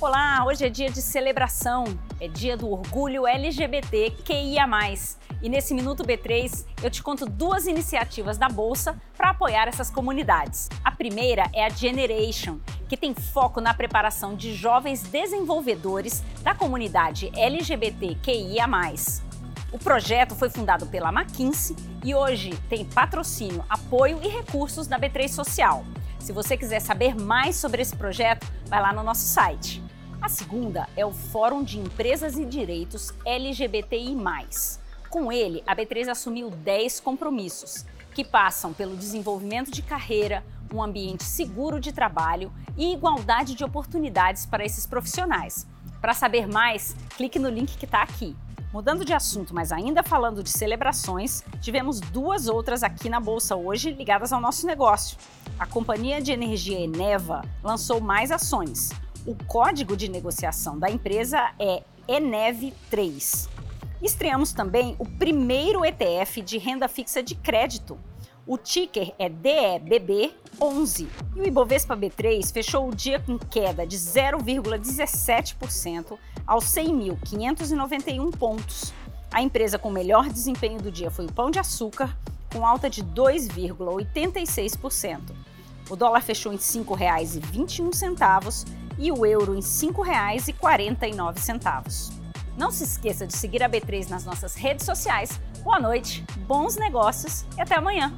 Olá, hoje é dia de celebração, é dia do orgulho LGBT QIA+. E nesse Minuto B3 eu te conto duas iniciativas da Bolsa para apoiar essas comunidades. A primeira é a Generation, que tem foco na preparação de jovens desenvolvedores da comunidade LGBT QIA+. O projeto foi fundado pela McKinsey e hoje tem patrocínio, apoio e recursos da B3 Social. Se você quiser saber mais sobre esse projeto, vai lá no nosso site. A segunda é o Fórum de Empresas e Direitos LGBTI. Com ele, a B3 assumiu 10 compromissos, que passam pelo desenvolvimento de carreira, um ambiente seguro de trabalho e igualdade de oportunidades para esses profissionais. Para saber mais, clique no link que está aqui. Mudando de assunto, mas ainda falando de celebrações, tivemos duas outras aqui na bolsa hoje ligadas ao nosso negócio. A companhia de energia Eneva lançou mais ações. O código de negociação da empresa é ENEV3. Estreamos também o primeiro ETF de renda fixa de crédito. O ticker é DEBB11 e o Ibovespa B3 fechou o dia com queda de 0,17% aos 100.591 pontos. A empresa com melhor desempenho do dia foi o Pão de Açúcar, com alta de 2,86%. O dólar fechou em R$ 5,21 e o euro em R$ 5,49. Não se esqueça de seguir a B3 nas nossas redes sociais. Boa noite, bons negócios e até amanhã!